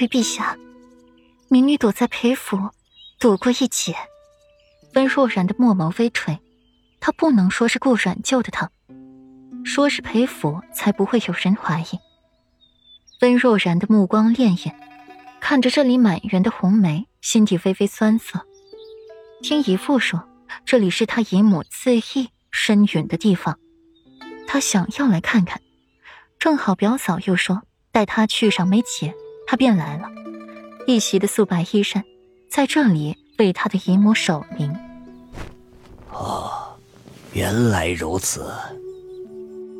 亏陛下，民女躲在裴府，躲过一劫。温若然的墨眸微垂，她不能说是顾阮救的她，说是裴府，才不会有人怀疑。温若然的目光潋滟，看着这里满园的红梅，心底微微酸涩。听姨父说，这里是他姨母自缢身陨的地方，他想要来看看。正好表嫂又说带他去赏梅节，他便来了。一袭的素白衣衫，在这里为他的姨母守灵。哦，原来如此。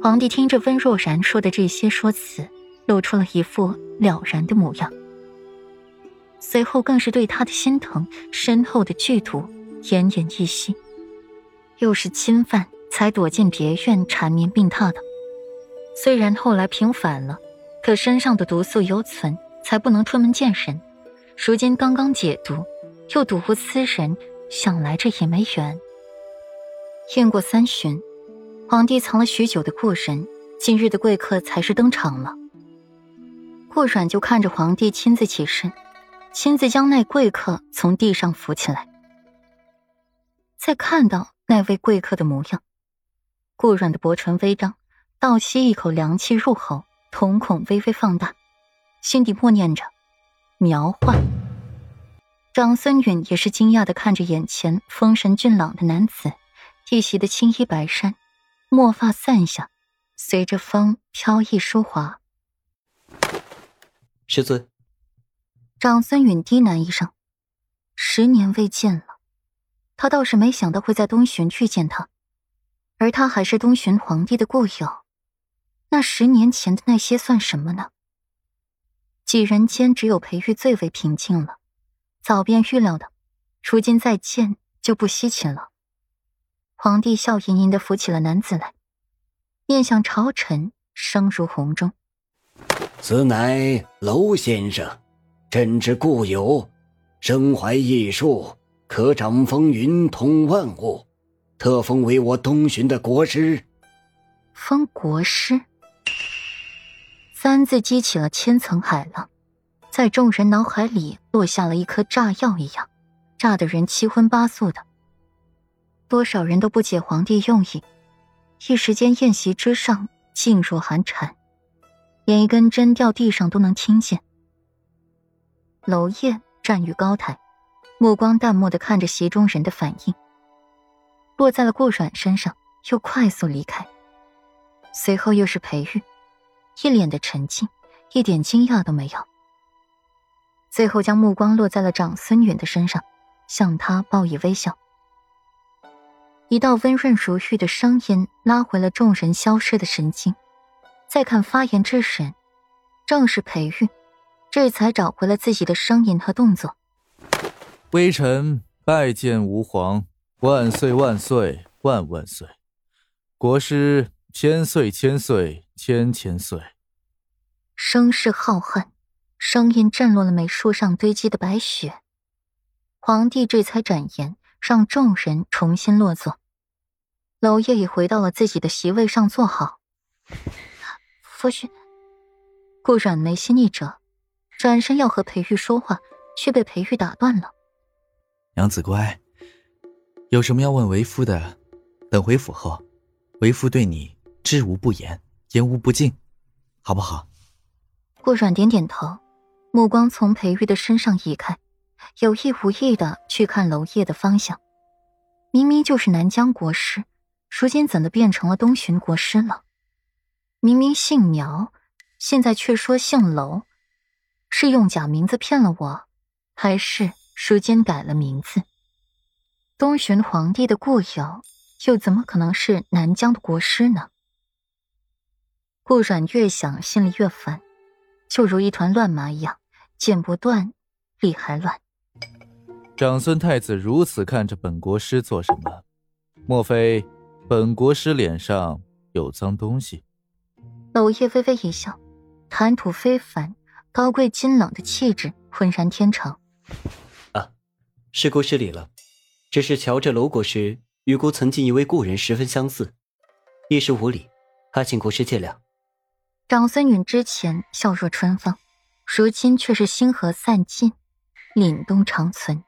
皇帝听着温若然说的这些说辞，露出了一副了然的模样。随后更是对他的心疼深厚的剧毒奄奄一息。又是侵犯，才躲进别院缠绵病榻的。虽然后来平反了，可身上的毒素犹存，才不能出门见人。如今刚刚解毒，又睹物思人，想来这也没缘。雁过三巡，皇帝藏了许久的故人，今日的贵客才是登场了。顾阮就看着皇帝亲自起身，亲自将那贵客从地上扶起来。再看到那位贵客的模样，顾阮的薄唇微张。倒吸一口凉气入喉，瞳孔微微放大，心底默念着：“苗换。”长孙允也是惊讶的看着眼前风神俊朗的男子，一袭的青衣白衫，墨发散下，随着风飘逸舒滑。师尊，长孙允低喃一声：“十年未见了。”他倒是没想到会在东巡去见他，而他还是东巡皇帝的故友。那十年前的那些算什么呢？几人间只有裴玉最为平静了，早便预料的，如今再见就不稀奇了。皇帝笑吟吟的扶起了男子来，面向朝臣，声如洪钟：“此乃娄先生，朕之故友，身怀异术，可掌风云，通万物，特封为我东巡的国师。”封国师。三字激起了千层海浪，在众人脑海里落下了一颗炸药一样，炸得人七荤八素的。多少人都不解皇帝用意，一时间宴席之上静若寒蝉，连一根针掉地上都能听见。娄烨站于高台，目光淡漠的看着席中人的反应，落在了顾阮身上，又快速离开。随后又是裴玉。一脸的沉静，一点惊讶都没有。最后将目光落在了长孙允的身上，向他报以微笑。一道温润如玉的声音拉回了众人消失的神经。再看发言之人，正是裴玉，这才找回了自己的声音和动作。微臣拜见吾皇，万岁万岁万万岁！国师千岁千岁。千千岁，声势浩瀚，声音震落了梅树上堆积的白雪。皇帝这才展颜，让众人重新落座。娄烨也回到了自己的席位上坐好。夫君，顾阮眉心一折，转身要和裴玉说话，却被裴玉打断了。娘子乖，有什么要问为夫的，等回府后，为夫对你知无不言。言无不尽，好不好？顾阮点点头，目光从裴玉的身上移开，有意无意的去看娄烨的方向。明明就是南疆国师，如今怎的变成了东巡国师了？明明姓苗，现在却说姓娄，是用假名字骗了我，还是如今改了名字？东巡皇帝的故友，又怎么可能是南疆的国师呢？顾阮越想，心里越烦，就如一团乱麻一样，剪不断，理还乱。长孙太子如此看着本国师做什么？莫非本国师脸上有脏东西？娄烨微微一笑，谈吐非凡，高贵金冷的气质浑然天成。啊，是国师礼了。只是瞧这娄国师与孤曾经一位故人十分相似，一时无礼，还请国师见谅。长孙允之前笑若春风，如今却是星河散尽，凛冬长存。